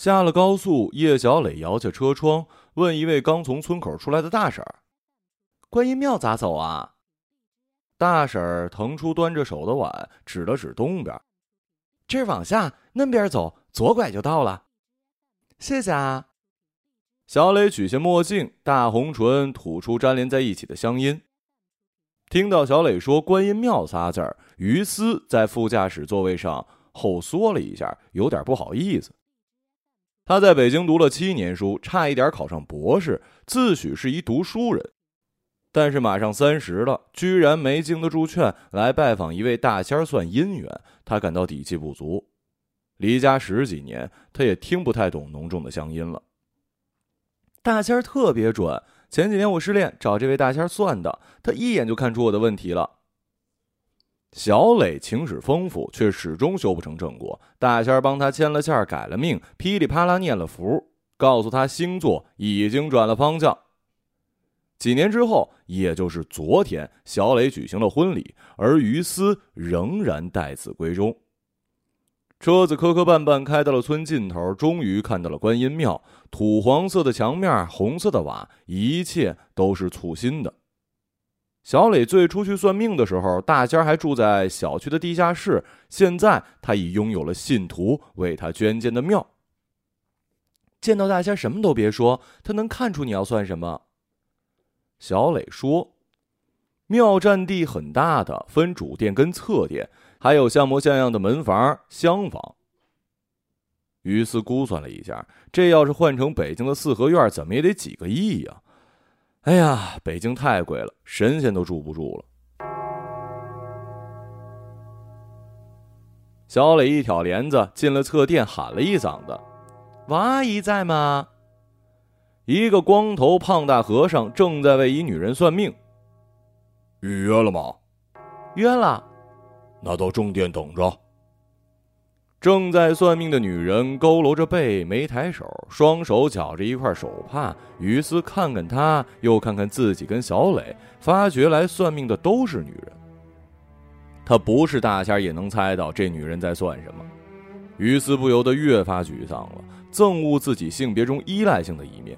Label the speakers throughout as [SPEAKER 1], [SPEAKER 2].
[SPEAKER 1] 下了高速，叶小磊摇下车窗，问一位刚从村口出来的大婶儿：“观音庙咋走啊？”大婶儿腾出端着手的碗，指了指东边：“这儿往下，那边走，左拐就到了。”谢谢啊。小磊取下墨镜，大红唇吐出粘连在一起的香烟。听到小磊说“观音庙”仨字儿，于思在副驾驶座位上后缩了一下，有点不好意思。他在北京读了七年书，差一点考上博士，自诩是一读书人。但是马上三十了，居然没经得住劝来拜访一位大仙算姻缘，他感到底气不足。离家十几年，他也听不太懂浓重的乡音了。大仙特别准。前几年我失恋，找这位大仙算的，他一眼就看出我的问题了。小磊情史丰富，却始终修不成正果。大仙儿帮他牵了线，改了命，噼里啪啦念了符，告诉他星座已经转了方向。几年之后，也就是昨天，小磊举行了婚礼，而于思仍然待字闺中。车子磕磕绊绊开到了村尽头，终于看到了观音庙。土黄色的墙面，红色的瓦，一切都是簇新的。小磊最初去算命的时候，大仙还住在小区的地下室。现在他已拥有了信徒为他捐建的庙。见到大仙什么都别说，他能看出你要算什么。小磊说：“庙占地很大的，分主殿跟侧殿。”还有像模像样的门房、厢房。于斯估算了一下，这要是换成北京的四合院，怎么也得几个亿呀！哎呀，北京太贵了，神仙都住不住了。小磊一挑帘子进了侧殿，喊了一嗓子：“王阿姨在吗？”一个光头胖大和尚正在为一女人算命。
[SPEAKER 2] 预约了吗？
[SPEAKER 1] 约了。
[SPEAKER 2] 那到正殿等着。
[SPEAKER 1] 正在算命的女人佝偻着背，没抬手，双手绞着一块手帕。于斯看看她，又看看自己跟小磊，发觉来算命的都是女人。他不是大仙也能猜到这女人在算什么。于斯不由得越发沮丧了，憎恶自己性别中依赖性的一面。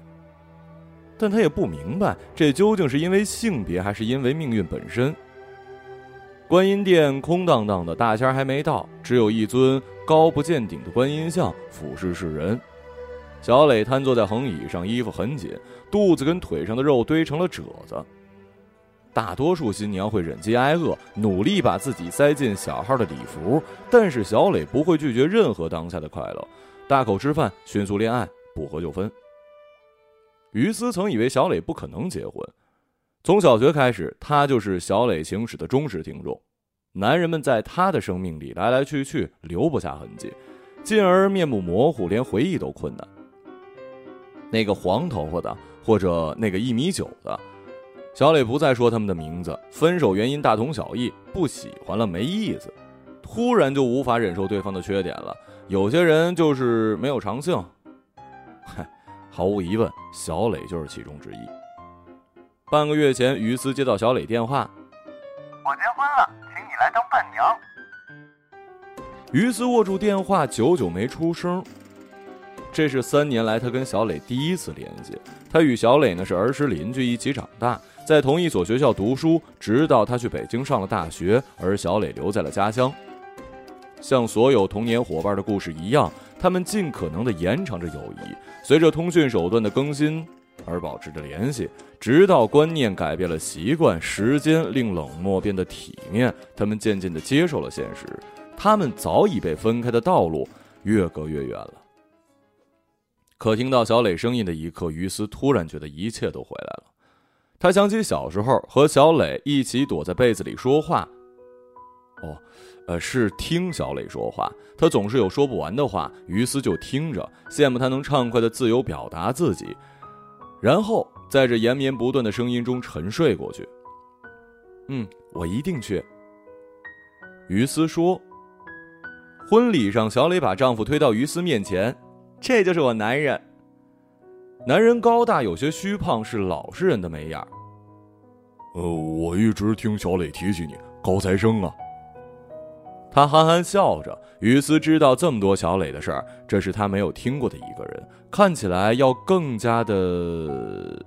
[SPEAKER 1] 但他也不明白，这究竟是因为性别，还是因为命运本身。观音殿空荡荡的，大仙还没到，只有一尊高不见顶的观音像俯视世人。小磊瘫坐在横椅上，衣服很紧，肚子跟腿上的肉堆成了褶子。大多数新娘会忍饥挨饿，努力把自己塞进小号的礼服，但是小磊不会拒绝任何当下的快乐，大口吃饭，迅速恋爱，不合就分。于思曾以为小磊不可能结婚。从小学开始，他就是小磊情史的忠实听众。男人们在他的生命里来来去去，留不下痕迹，进而面目模糊，连回忆都困难。那个黄头发的，或者那个一米九的，小磊不再说他们的名字。分手原因大同小异，不喜欢了，没意思。突然就无法忍受对方的缺点了。有些人就是没有长性。嗨，毫无疑问，小磊就是其中之一。半个月前，于思接到小磊电话：“
[SPEAKER 3] 我结婚了，来当伴娘。”
[SPEAKER 1] 于斯握住电话，久久没出声。这是三年来他跟小磊第一次联系。他与小磊呢是儿时邻居，一起长大，在同一所学校读书，直到他去北京上了大学，而小磊留在了家乡。像所有童年伙伴的故事一样，他们尽可能的延长着友谊，随着通讯手段的更新。而保持着联系，直到观念改变了习惯，时间令冷漠变得体面，他们渐渐地接受了现实。他们早已被分开的道路越隔越远了。可听到小磊声音的一刻，于斯突然觉得一切都回来了。他想起小时候和小磊一起躲在被子里说话。哦，呃，是听小磊说话。他总是有说不完的话，于斯就听着，羡慕他能畅快的自由表达自己。然后在这延绵不断的声音中沉睡过去。嗯，我一定去。于思说。婚礼上，小磊把丈夫推到于思面前，这就是我男人。男人高大，有些虚胖，是老实人的眉眼。
[SPEAKER 2] 呃，我一直听小磊提起你，高材生啊。
[SPEAKER 1] 他憨憨笑着。于斯知道这么多小磊的事儿，这是他没有听过的一个人，看起来要更加的。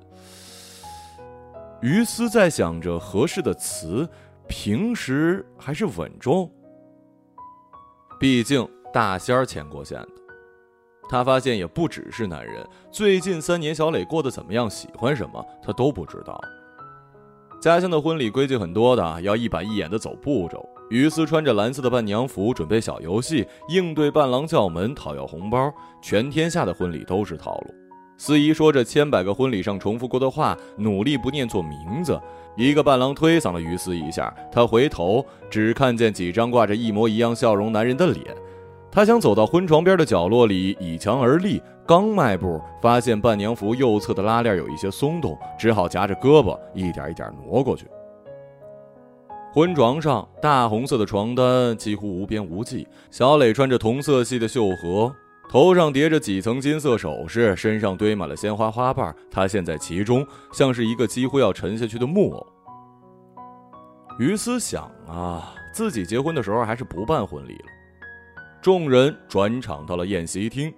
[SPEAKER 1] 于斯在想着合适的词，平时还是稳重。毕竟大仙儿牵过线的，他发现也不只是男人。最近三年，小磊过得怎么样，喜欢什么，他都不知道。家乡的婚礼规矩很多的，要一板一眼的走步骤。于斯穿着蓝色的伴娘服，准备小游戏，应对伴郎叫门，讨要红包。全天下的婚礼都是套路。司仪说着千百个婚礼上重复过的话，努力不念错名字。一个伴郎推搡了于斯一下，他回头只看见几张挂着一模一样笑容男人的脸。他想走到婚床边的角落里倚墙而立，刚迈步，发现伴娘服右侧的拉链有一些松动，只好夹着胳膊一点一点挪过去。婚床上大红色的床单几乎无边无际，小磊穿着同色系的绣荷。头上叠着几层金色首饰，身上堆满了鲜花花瓣，他陷在其中，像是一个几乎要沉下去的木偶。于思想啊，自己结婚的时候还是不办婚礼了。众人转场到了宴席厅，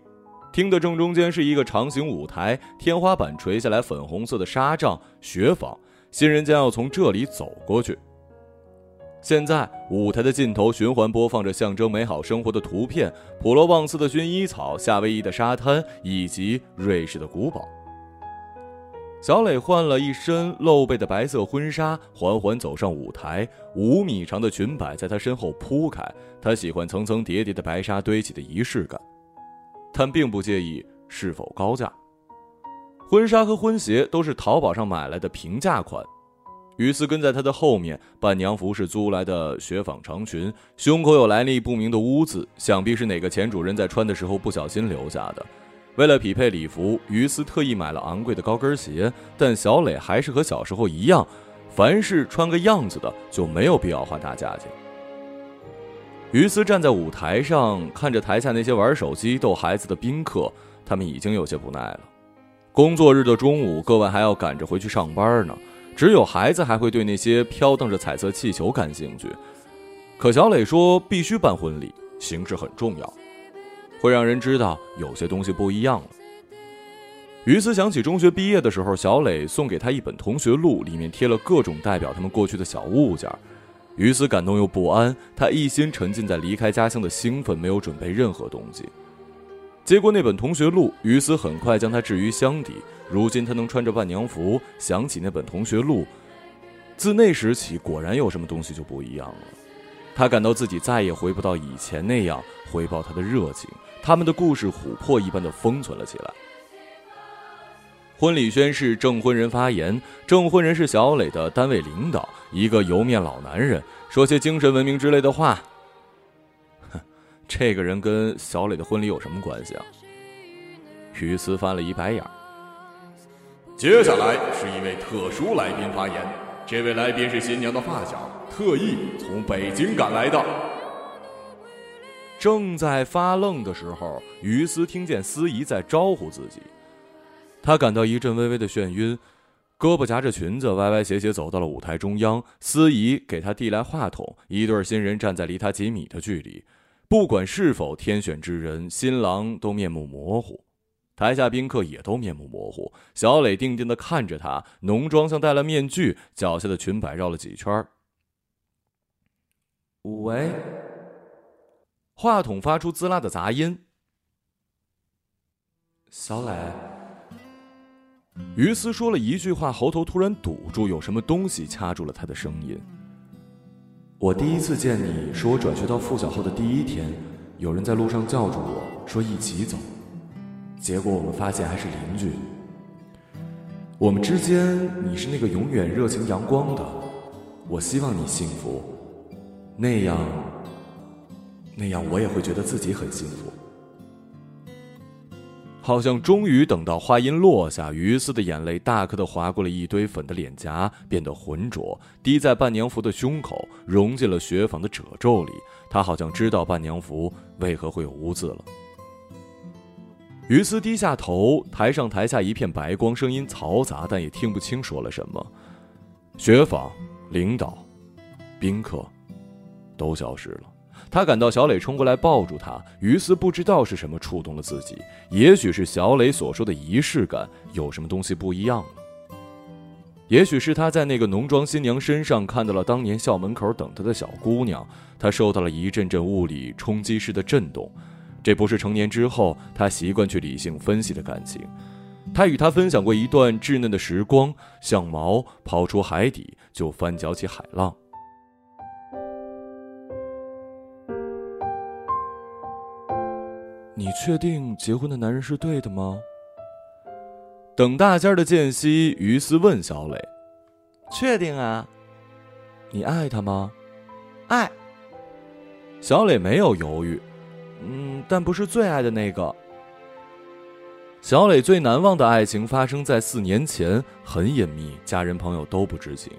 [SPEAKER 1] 厅的正中间是一个长形舞台，天花板垂下来粉红色的纱帐，雪纺，新人将要从这里走过去。现在舞台的尽头循环播放着象征美好生活的图片：普罗旺斯的薰衣草、夏威夷的沙滩以及瑞士的古堡。小磊换了一身露背的白色婚纱，缓缓走上舞台。五米长的裙摆在他身后铺开，他喜欢层层叠叠的白纱堆起的仪式感，但并不介意是否高价。婚纱和婚鞋都是淘宝上买来的平价款。于斯跟在他的后面，伴娘服是租来的雪纺长裙，胸口有来历不明的污渍，想必是哪个前主人在穿的时候不小心留下的。为了匹配礼服，于斯特意买了昂贵的高跟鞋，但小磊还是和小时候一样，凡是穿个样子的就没有必要花大价钱。于斯站在舞台上，看着台下那些玩手机逗孩子的宾客，他们已经有些不耐了。工作日的中午，各位还要赶着回去上班呢。只有孩子还会对那些飘荡着彩色气球感兴趣，可小磊说必须办婚礼，形式很重要，会让人知道有些东西不一样了。于斯想起中学毕业的时候，小磊送给他一本同学录，里面贴了各种代表他们过去的小物件。于斯感动又不安，他一心沉浸在离开家乡的兴奋，没有准备任何东西。接过那本同学录，于斯很快将它置于箱底。如今他能穿着伴娘服，想起那本同学录，自那时起，果然有什么东西就不一样了。他感到自己再也回不到以前那样回报他的热情。他们的故事琥珀一般的封存了起来。婚礼宣誓，证婚人发言。证婚人是小磊的单位领导，一个油面老男人，说些精神文明之类的话。哼，这个人跟小磊的婚礼有什么关系啊？于斯翻了一白眼。
[SPEAKER 2] 接下来是一位特殊来宾发言，这位来宾是新娘的发小，特意从北京赶来的。
[SPEAKER 1] 正在发愣的时候，于斯听见司仪在招呼自己，他感到一阵微微的眩晕，胳膊夹着裙子，歪歪斜斜走到了舞台中央。司仪给他递来话筒，一对新人站在离他几米的距离，不管是否天选之人，新郎都面目模糊。台下宾客也都面目模糊，小磊定定的看着他，浓妆像戴了面具，脚下的裙摆绕了几圈。喂，话筒发出滋啦的杂音。小磊，于斯说了一句话，喉头突然堵住，有什么东西掐住了他的声音。我第一次见你，是我转学到附小后的第一天，有人在路上叫住我说一起走。结果我们发现还是邻居。我们之间，你是那个永远热情阳光的，我希望你幸福，那样，那样我也会觉得自己很幸福。好像终于等到话音落下，于斯的眼泪大颗的划过了一堆粉的脸颊，变得浑浊，滴在伴娘服的胸口，融进了雪纺的褶皱里。他好像知道伴娘服为何会有污渍了。于斯低下头，台上台下一片白光，声音嘈杂，但也听不清说了什么。雪纺、领导、宾客，都消失了。他感到小磊冲过来抱住他，于斯不知道是什么触动了自己，也许是小磊所说的仪式感，有什么东西不一样了。也许是他在那个浓妆新娘身上看到了当年校门口等他的小姑娘，他受到了一阵阵物理冲击式的震动。这不是成年之后他习惯去理性分析的感情。他与他分享过一段稚嫩的时光，像毛抛出海底就翻搅起海浪。你确定结婚的男人是对的吗？等大仙儿的间隙，于斯问小磊：“
[SPEAKER 4] 确定啊？
[SPEAKER 1] 你爱他吗？”“
[SPEAKER 4] 爱。”
[SPEAKER 1] 小磊没有犹豫，“嗯，但不是最爱的那个。”小磊最难忘的爱情发生在四年前，很隐秘，家人朋友都不知情。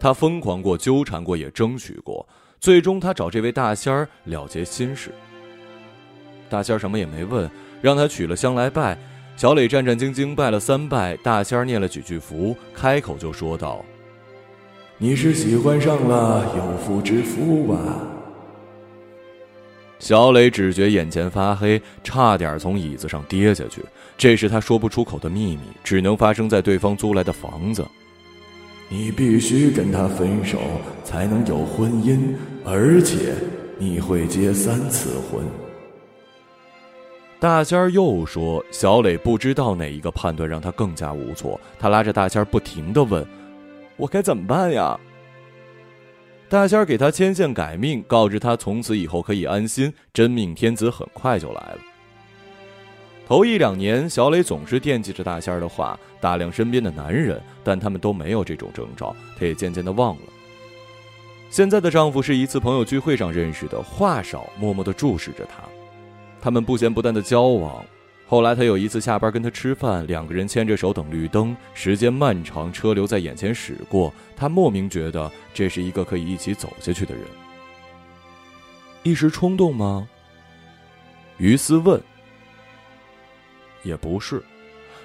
[SPEAKER 1] 他疯狂过，纠缠过，也争取过，最终他找这位大仙儿了结心事。大仙儿什么也没问，让他取了香来拜。小磊战战兢兢拜了三拜，大仙儿念了几句符，开口就说道：“
[SPEAKER 5] 你是喜欢上了有妇之夫吧？”
[SPEAKER 1] 小磊只觉眼前发黑，差点从椅子上跌下去。这是他说不出口的秘密，只能发生在对方租来的房子。
[SPEAKER 5] 你必须跟他分手，才能有婚姻，而且你会结三次婚。
[SPEAKER 1] 大仙儿又说：“小磊不知道哪一个判断让他更加无措。”他拉着大仙儿不停的问：“我该怎么办呀？”大仙儿给他牵线改命，告知他从此以后可以安心，真命天子很快就来了。头一两年，小磊总是惦记着大仙儿的话，打量身边的男人，但他们都没有这种征兆，他也渐渐的忘了。现在的丈夫是一次朋友聚会上认识的，话少，默默的注视着她，他们不咸不淡的交往。后来他有一次下班跟他吃饭，两个人牵着手等绿灯，时间漫长，车流在眼前驶过，他莫名觉得这是一个可以一起走下去的人。一时冲动吗？于斯问。也不是，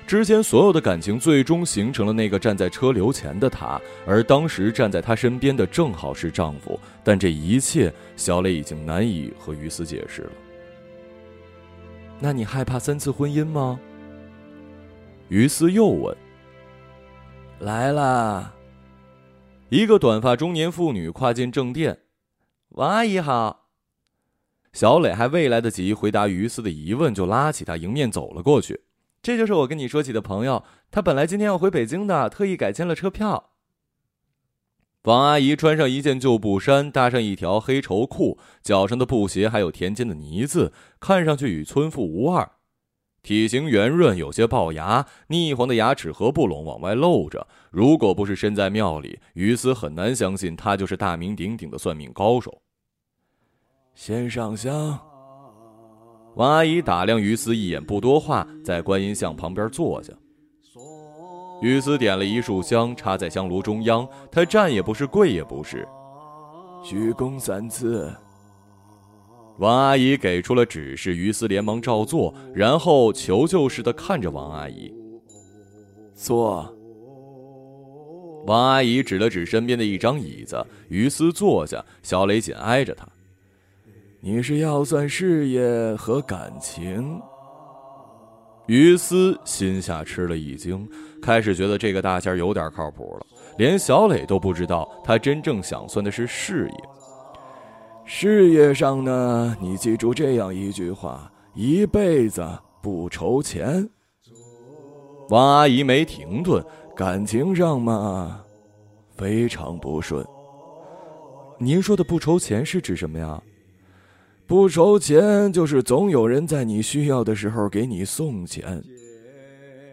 [SPEAKER 1] 之前所有的感情最终形成了那个站在车流前的他，而当时站在他身边的正好是丈夫。但这一切，小磊已经难以和于斯解释了。那你害怕三次婚姻吗？于斯又问。
[SPEAKER 4] 来了，
[SPEAKER 1] 一个短发中年妇女跨进正殿。
[SPEAKER 4] 王阿姨好。
[SPEAKER 1] 小磊还未来得及回答于斯的疑问，就拉起他迎面走了过去。
[SPEAKER 4] 这就是我跟你说起的朋友，他本来今天要回北京的，特意改签了车票。
[SPEAKER 1] 王阿姨穿上一件旧布衫，搭上一条黑绸裤，脚上的布鞋还有田间的呢子，看上去与村妇无二。体型圆润，有些龅牙，腻黄的牙齿和不拢往外露着。如果不是身在庙里，于斯很难相信他就是大名鼎鼎的算命高手。
[SPEAKER 5] 先上香。
[SPEAKER 1] 王阿姨打量于斯一眼，不多话，在观音像旁边坐下。于斯点了一束香，插在香炉中央。他站也不是，跪也不是，
[SPEAKER 5] 鞠躬三次。
[SPEAKER 1] 王阿姨给出了指示，于斯连忙照做，然后求救似的看着王阿姨
[SPEAKER 5] 坐。
[SPEAKER 1] 王阿姨指了指身边的一张椅子，于斯坐下，小磊紧挨着他。
[SPEAKER 5] 你是要算事业和感情？
[SPEAKER 1] 于斯心下吃了一惊，开始觉得这个大仙有点靠谱了。连小磊都不知道，他真正想算的是事业。
[SPEAKER 5] 事业上呢，你记住这样一句话：一辈子不愁钱。
[SPEAKER 1] 王阿姨没停顿，
[SPEAKER 5] 感情上嘛，非常不顺。
[SPEAKER 1] 您说的不愁钱是指什么呀？
[SPEAKER 5] 不愁钱，就是总有人在你需要的时候给你送钱。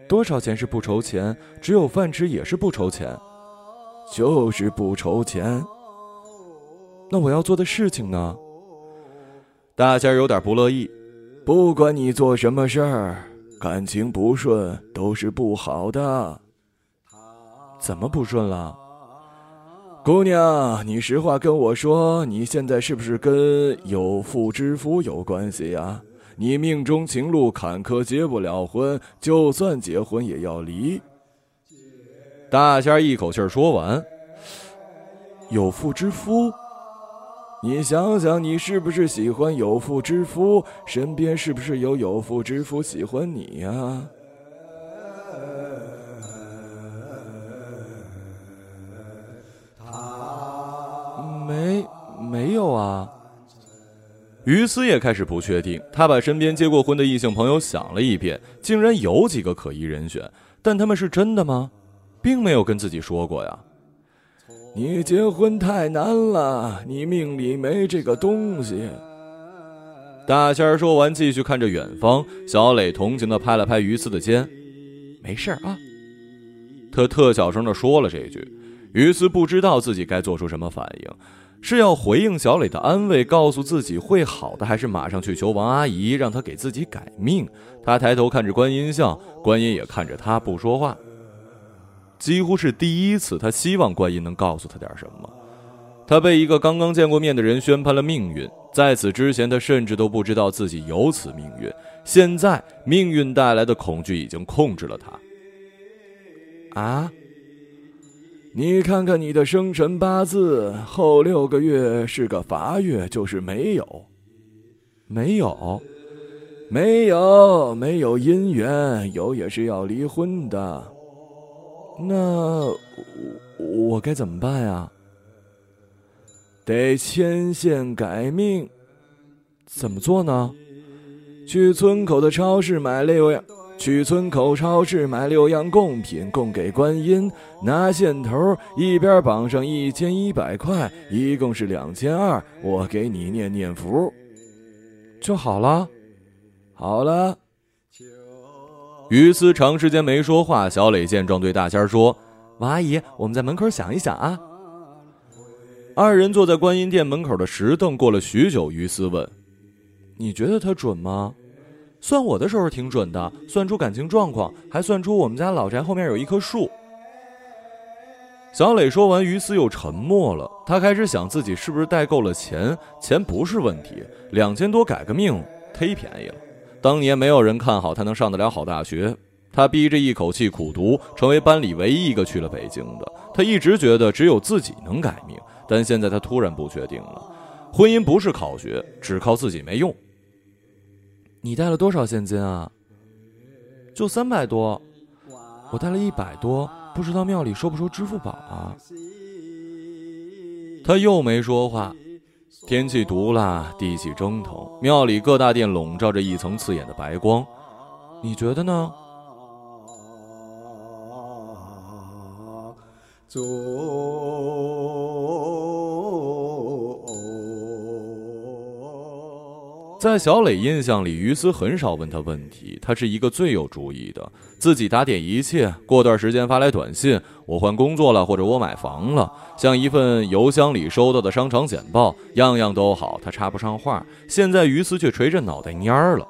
[SPEAKER 1] 多少钱是不愁钱？只有饭吃也是不愁钱，
[SPEAKER 5] 就是不愁钱。
[SPEAKER 1] 那我要做的事情呢？大仙有点不乐意。
[SPEAKER 5] 不管你做什么事儿，感情不顺都是不好的。
[SPEAKER 1] 怎么不顺了？
[SPEAKER 5] 姑娘，你实话跟我说，你现在是不是跟有妇之夫有关系呀？你命中情路坎坷，结不了婚，就算结婚也要离。
[SPEAKER 1] 大仙一口气说完，
[SPEAKER 5] 有妇之夫。你想想，你是不是喜欢有妇之夫？身边是不是有有妇之夫喜欢你呀？
[SPEAKER 1] 于斯也开始不确定，他把身边结过婚的异性朋友想了一遍，竟然有几个可疑人选，但他们是真的吗？并没有跟自己说过呀。
[SPEAKER 5] 你结婚太难了，你命里没这个东西。
[SPEAKER 1] 大仙儿说完，继续看着远方。小磊同情的拍了拍于斯的肩：“没事啊。”他特小声的说了这句。于斯不知道自己该做出什么反应，是要回应小磊的安慰，告诉自己会好的，还是马上去求王阿姨，让她给自己改命？他抬头看着观音像，观音也看着他，不说话。几乎是第一次，他希望观音能告诉他点什么。他被一个刚刚见过面的人宣判了命运，在此之前，他甚至都不知道自己有此命运。现在，命运带来的恐惧已经控制了他。
[SPEAKER 5] 啊！你看看你的生辰八字，后六个月是个乏月，就是没有，
[SPEAKER 1] 没有，
[SPEAKER 5] 没有，没有姻缘，有也是要离婚的。
[SPEAKER 1] 那我该怎么办呀？
[SPEAKER 5] 得牵线改命，
[SPEAKER 1] 怎么做呢？
[SPEAKER 5] 去村口的超市买六样，去村口超市买六样贡品供给观音，拿线头一边绑上一千一百块，一共是两千二。我给你念念符，
[SPEAKER 1] 就好了。
[SPEAKER 5] 好了。
[SPEAKER 1] 于思长时间没说话，小磊见状对大仙说：“王阿姨，我们在门口想一想啊。”二人坐在观音殿门口的石凳，过了许久，于思问：“你觉得他准吗？算我的时候挺准的，算出感情状况，还算出我们家老宅后面有一棵树。”小磊说完，于思又沉默了。他开始想自己是不是带够了钱，钱不是问题，两千多改个命忒便宜了。当年没有人看好他能上得了好大学，他逼着一口气苦读，成为班里唯一一个去了北京的。他一直觉得只有自己能改命，但现在他突然不确定了。婚姻不是考学，只靠自己没用。你带了多少现金啊？就三百多，我带了一百多，不知道庙里收不收支付宝啊？他又没说话。天气毒辣，地气蒸腾，庙里各大殿笼罩着一层刺眼的白光，你觉得呢？在小磊印象里，于斯很少问他问题，他是一个最有主意的，自己打点一切。过段时间发来短信，我换工作了，或者我买房了，像一份邮箱里收到的商场简报，样样都好，他插不上话。现在于斯却垂着脑袋蔫儿了。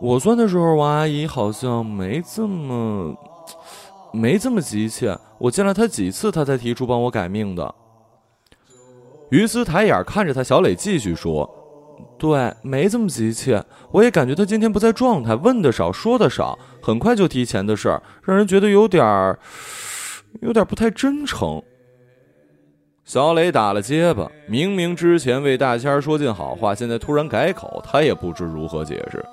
[SPEAKER 1] 我算的时候，王阿姨好像没这么，没这么急切。我见了她几次，她才提出帮我改命的。于斯抬眼看着他，小磊继续说。对，没这么急切。我也感觉他今天不在状态，问的少，说的少，很快就提钱的事儿，让人觉得有点儿，有点儿不太真诚。小磊打了结巴，明明之前为大仙儿说尽好话，现在突然改口，他也不知如何解释。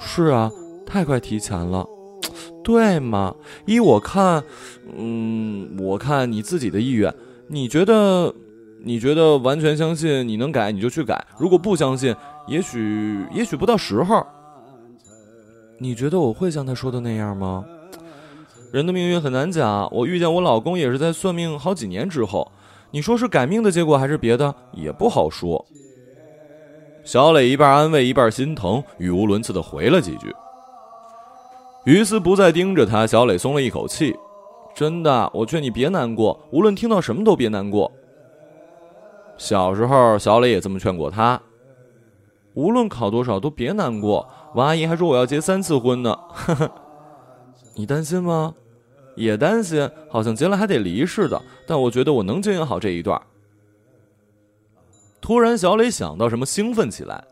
[SPEAKER 1] 是啊，太快提钱了，对吗？依我看，嗯，我看你自己的意愿，你觉得？你觉得完全相信你能改，你就去改；如果不相信，也许也许不到时候。你觉得我会像他说的那样吗？人的命运很难讲。我遇见我老公也是在算命好几年之后。你说是改命的结果还是别的，也不好说。小磊一半安慰一半心疼，语无伦次的回了几句。于斯不再盯着他，小磊松了一口气。真的，我劝你别难过，无论听到什么都别难过。小时候，小磊也这么劝过他。无论考多少，都别难过。王阿姨还说我要结三次婚呢。你担心吗？也担心，好像结了还得离似的。但我觉得我能经营好这一段。突然，小磊想到什么，兴奋起来。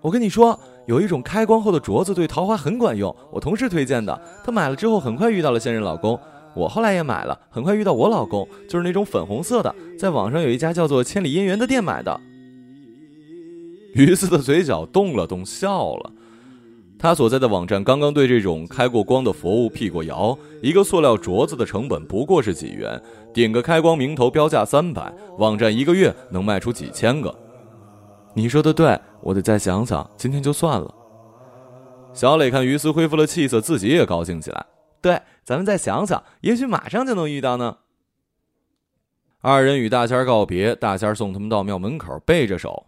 [SPEAKER 1] 我跟你说，有一种开光后的镯子对桃花很管用，我同事推荐的。她买了之后，很快遇到了现任老公。
[SPEAKER 4] 我后来也买了，很快遇到我老公，就是那种粉红色的，在网上有一家叫做“千里姻缘”的店买的。
[SPEAKER 1] 于斯的嘴角动了动，笑了。他所在的网站刚刚对这种开过光的佛物辟过谣，一个塑料镯子的成本不过是几元，顶个开光名头标价三百，网站一个月能卖出几千个。
[SPEAKER 4] 你说的对，我得再想想，今天就算了。
[SPEAKER 1] 小磊看于斯恢复了气色，自己也高兴起来。
[SPEAKER 4] 对，咱们再想想，也许马上就能遇到呢。
[SPEAKER 1] 二人与大仙告别，大仙送他们到庙门口，背着手。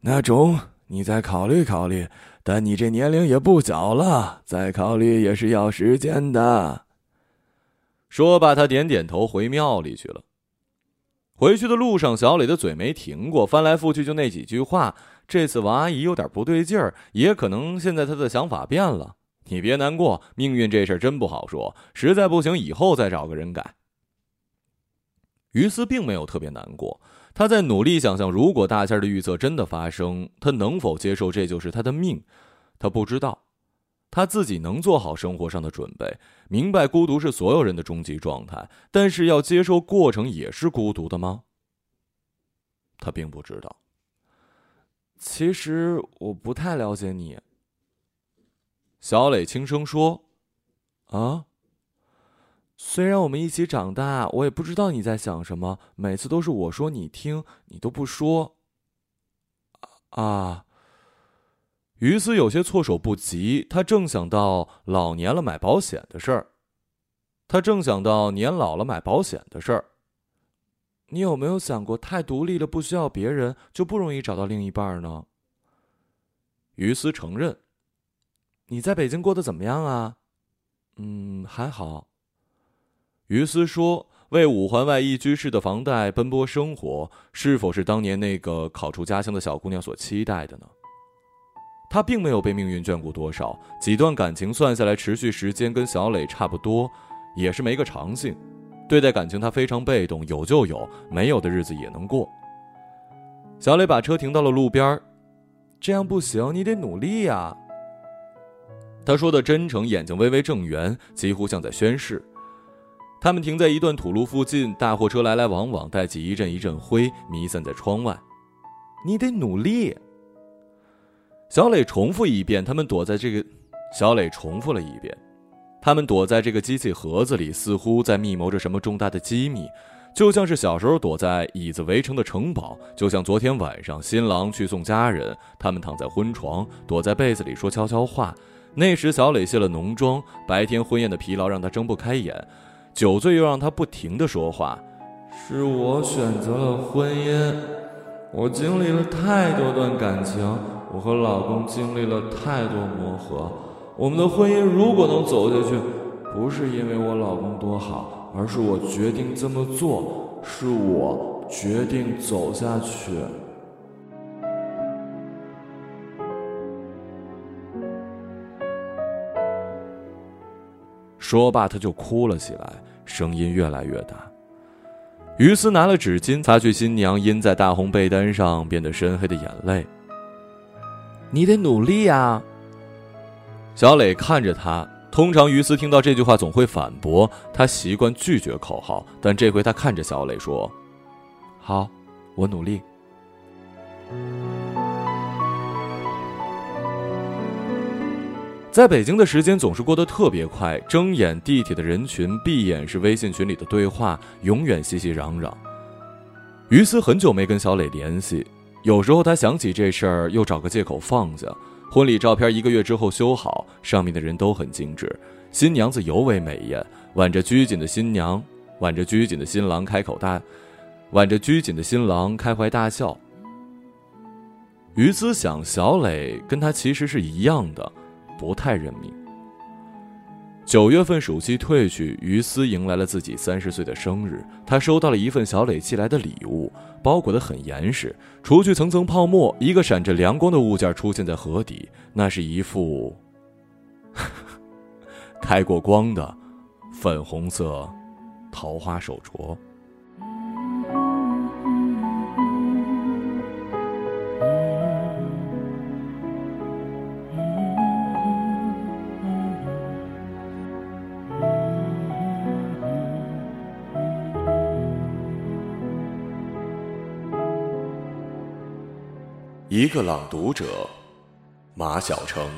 [SPEAKER 5] 那中，你再考虑考虑。但你这年龄也不小了，再考虑也是要时间的。
[SPEAKER 1] 说罢，他点点头，回庙里去了。回去的路上，小磊的嘴没停过，翻来覆去就那几句话。这次王阿姨有点不对劲儿，也可能现在她的想法变了。你别难过，命运这事儿真不好说，实在不行以后再找个人改。于斯并没有特别难过。他在努力想象，如果大仙的预测真的发生，他能否接受这就是他的命？他不知道，他自己能做好生活上的准备，明白孤独是所有人的终极状态，但是要接受过程也是孤独的吗？他并不知道。
[SPEAKER 4] 其实我不太了解你。
[SPEAKER 1] 小磊轻声说：“
[SPEAKER 4] 啊。”虽然我们一起长大，我也不知道你在想什么。每次都是我说你听，你都不说。
[SPEAKER 1] 啊！于斯有些措手不及，他正想到老年了买保险的事儿。他正想到年老了买保险的事儿。
[SPEAKER 4] 你有没有想过，太独立了，不需要别人，就不容易找到另一半呢？
[SPEAKER 1] 于斯承认。
[SPEAKER 4] 你在北京过得怎么样啊？嗯，还好。
[SPEAKER 1] 于斯说：“为五环外一居室的房贷奔波生活，是否是当年那个考出家乡的小姑娘所期待的呢？”他并没有被命运眷顾多少，几段感情算下来，持续时间跟小磊差不多，也是没个长性。对待感情，他非常被动，有就有，没有的日子也能过。小磊把车停到了路边
[SPEAKER 4] 这样不行，你得努力呀。
[SPEAKER 1] 他说的真诚，眼睛微微正圆，几乎像在宣誓。他们停在一段土路附近，大货车来来往往，带起一阵一阵灰，弥散在窗外。
[SPEAKER 4] 你得努力。
[SPEAKER 1] 小磊重复一遍。他们躲在这个，小磊重复了一遍。他们躲在这个机器盒子里，似乎在密谋着什么重大的机密，就像是小时候躲在椅子围成的城堡，就像昨天晚上新郎去送家人，他们躺在婚床，躲在被子里说悄悄话。那时小磊卸了浓妆，白天婚宴的疲劳让他睁不开眼。酒醉又让他不停的说话，
[SPEAKER 4] 是我选择了婚姻，我经历了太多段感情，我和老公经历了太多磨合，我们的婚姻如果能走下去，不是因为我老公多好，而是我决定这么做，是我决定走下去。
[SPEAKER 1] 说罢，他就哭了起来，声音越来越大。于斯拿了纸巾擦去新娘印在大红被单上变得深黑的眼泪。
[SPEAKER 4] 你得努力呀。
[SPEAKER 1] 小磊看着他，通常于斯听到这句话总会反驳，他习惯拒绝口号，但这回他看着小磊说：“
[SPEAKER 4] 好，我努力。”
[SPEAKER 1] 在北京的时间总是过得特别快，睁眼地铁的人群，闭眼是微信群里的对话，永远熙熙攘攘。于斯很久没跟小磊联系，有时候他想起这事儿，又找个借口放下。婚礼照片一个月之后修好，上面的人都很精致，新娘子尤为美艳，挽着拘谨的新娘，挽着拘谨的新郎开口大，挽着拘谨的新郎开怀大笑。于斯想，小磊跟他其实是一样的。不太认命。九月份暑期退去，于斯迎来了自己三十岁的生日。他收到了一份小磊寄来的礼物，包裹得很严实，除去层层泡沫，一个闪着亮光的物件出现在盒底，那是一副 开过光的粉红色桃花手镯。
[SPEAKER 5] 一个朗读者，马晓成。